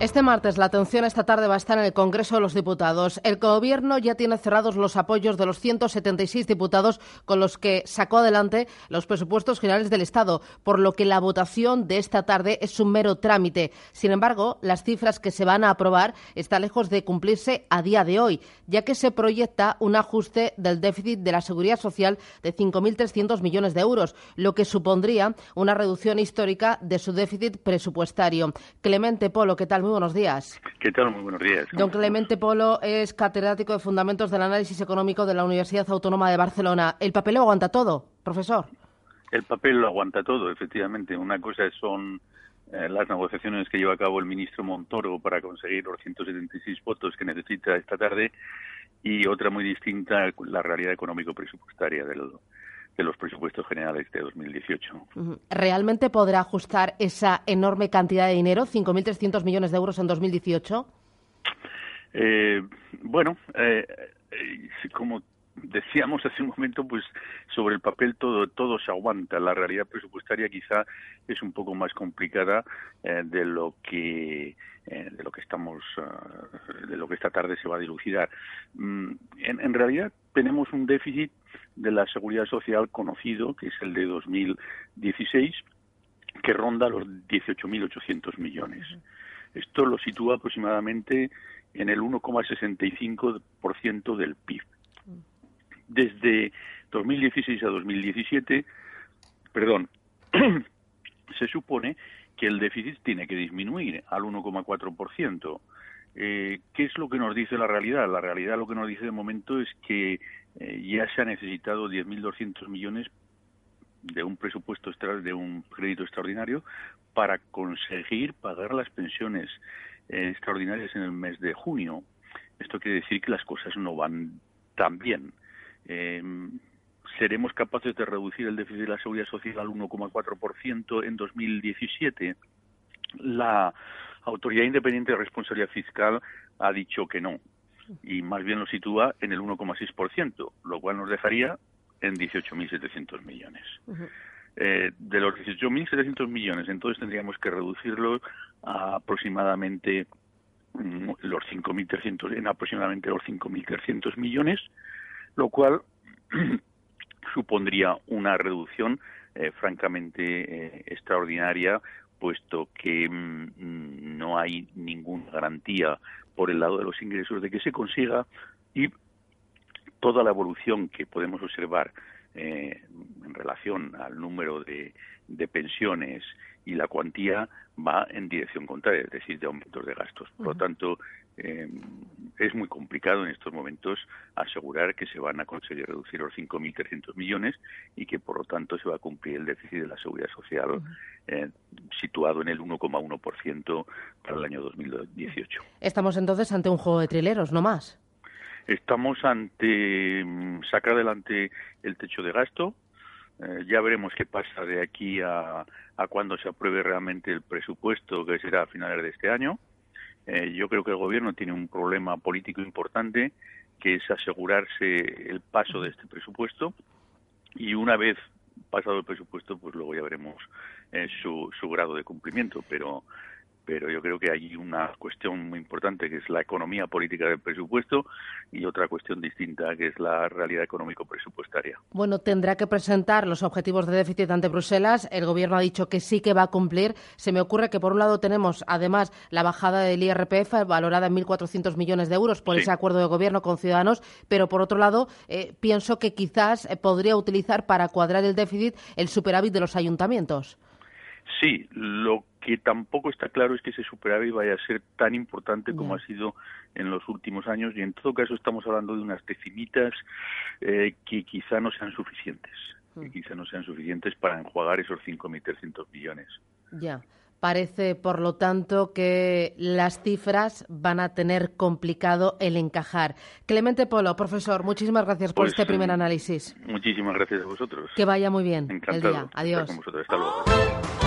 Este martes la atención esta tarde va a estar en el Congreso de los Diputados. El Gobierno ya tiene cerrados los apoyos de los 176 diputados con los que sacó adelante los presupuestos generales del Estado, por lo que la votación de esta tarde es un mero trámite. Sin embargo, las cifras que se van a aprobar están lejos de cumplirse a día de hoy, ya que se proyecta un ajuste del déficit de la Seguridad Social de 5.300 millones de euros, lo que supondría una reducción histórica de su déficit presupuestario. Clemente Polo, ¿qué tal? Buenos días. ¿Qué tal? Muy buenos días. Don Clemente Polo es catedrático de Fundamentos del Análisis Económico de la Universidad Autónoma de Barcelona. ¿El papel lo aguanta todo, profesor? El papel lo aguanta todo, efectivamente. Una cosa son eh, las negociaciones que lleva a cabo el ministro Montoro para conseguir los 176 votos que necesita esta tarde y otra muy distinta, la realidad económico-presupuestaria del, de los presupuestos generales de 2018. ¿Realmente podrá ajustar esa enorme cantidad de dinero, 5.300 millones de euros en 2018? Eh, bueno, eh, eh, como decíamos hace un momento, pues sobre el papel todo todo se aguanta. La realidad presupuestaria quizá es un poco más complicada de lo que de lo que estamos de lo que esta tarde se va a dilucidar. Mm, en, en realidad tenemos un déficit de la seguridad social conocido, que es el de 2016, que ronda los 18.800 millones. Esto lo sitúa aproximadamente en el 1,65% del PIB. Desde 2016 a 2017, perdón, se supone que el déficit tiene que disminuir al 1,4%. Eh, ¿Qué es lo que nos dice la realidad? La realidad lo que nos dice de momento es que eh, ya se ha necesitado 10.200 millones de un presupuesto de un crédito extraordinario para conseguir pagar las pensiones eh, extraordinarias en el mes de junio. Esto quiere decir que las cosas no van tan bien. Eh, ¿Seremos capaces de reducir el déficit de la seguridad social al 1,4% en 2017? La Autoridad Independiente de Responsabilidad Fiscal ha dicho que no, y más bien lo sitúa en el 1,6%, lo cual nos dejaría en 18.700 millones. eh, de los 18.700 millones, entonces tendríamos que reducirlo a aproximadamente mm, los 5.300, en aproximadamente los 5.300 millones, lo cual supondría una reducción eh, francamente eh, extraordinaria puesto que mm, no hay ninguna garantía por el lado de los ingresos de que se consiga y toda la evolución que podemos observar eh, en relación al número de, de pensiones y la cuantía va en dirección contraria, es decir, de aumentos de gastos. Por lo tanto, eh, es muy complicado en estos momentos asegurar que se van a conseguir reducir los 5.300 millones y que, por lo tanto, se va a cumplir el déficit de la seguridad social eh, situado en el 1,1% para el año 2018. Estamos entonces ante un juego de trileros, no más. Estamos ante mm, sacar adelante el techo de gasto, eh, ya veremos qué pasa de aquí a, a cuando se apruebe realmente el presupuesto, que será a finales de este año. Eh, yo creo que el Gobierno tiene un problema político importante, que es asegurarse el paso de este presupuesto. Y una vez pasado el presupuesto, pues luego ya veremos eh, su, su grado de cumplimiento. Pero pero yo creo que hay una cuestión muy importante que es la economía política del presupuesto y otra cuestión distinta que es la realidad económico-presupuestaria. Bueno, tendrá que presentar los objetivos de déficit ante Bruselas. El Gobierno ha dicho que sí que va a cumplir. Se me ocurre que, por un lado, tenemos además la bajada del IRPF valorada en 1.400 millones de euros por ese acuerdo de Gobierno con Ciudadanos, pero, por otro lado, eh, pienso que quizás eh, podría utilizar para cuadrar el déficit el superávit de los ayuntamientos. Sí, lo que tampoco está claro es que ese superávit vaya a ser tan importante como ha sido en los últimos años y en todo caso estamos hablando de unas decimitas eh, que quizá no sean suficientes, que mm. quizá no sean suficientes para enjuagar esos 5.300 millones. Ya. Parece, por lo tanto, que las cifras van a tener complicado el encajar. Clemente Polo, profesor, muchísimas gracias por pues, este primer análisis. Muchísimas gracias a vosotros. Que vaya muy bien Encantado el día. Adiós. Hasta luego.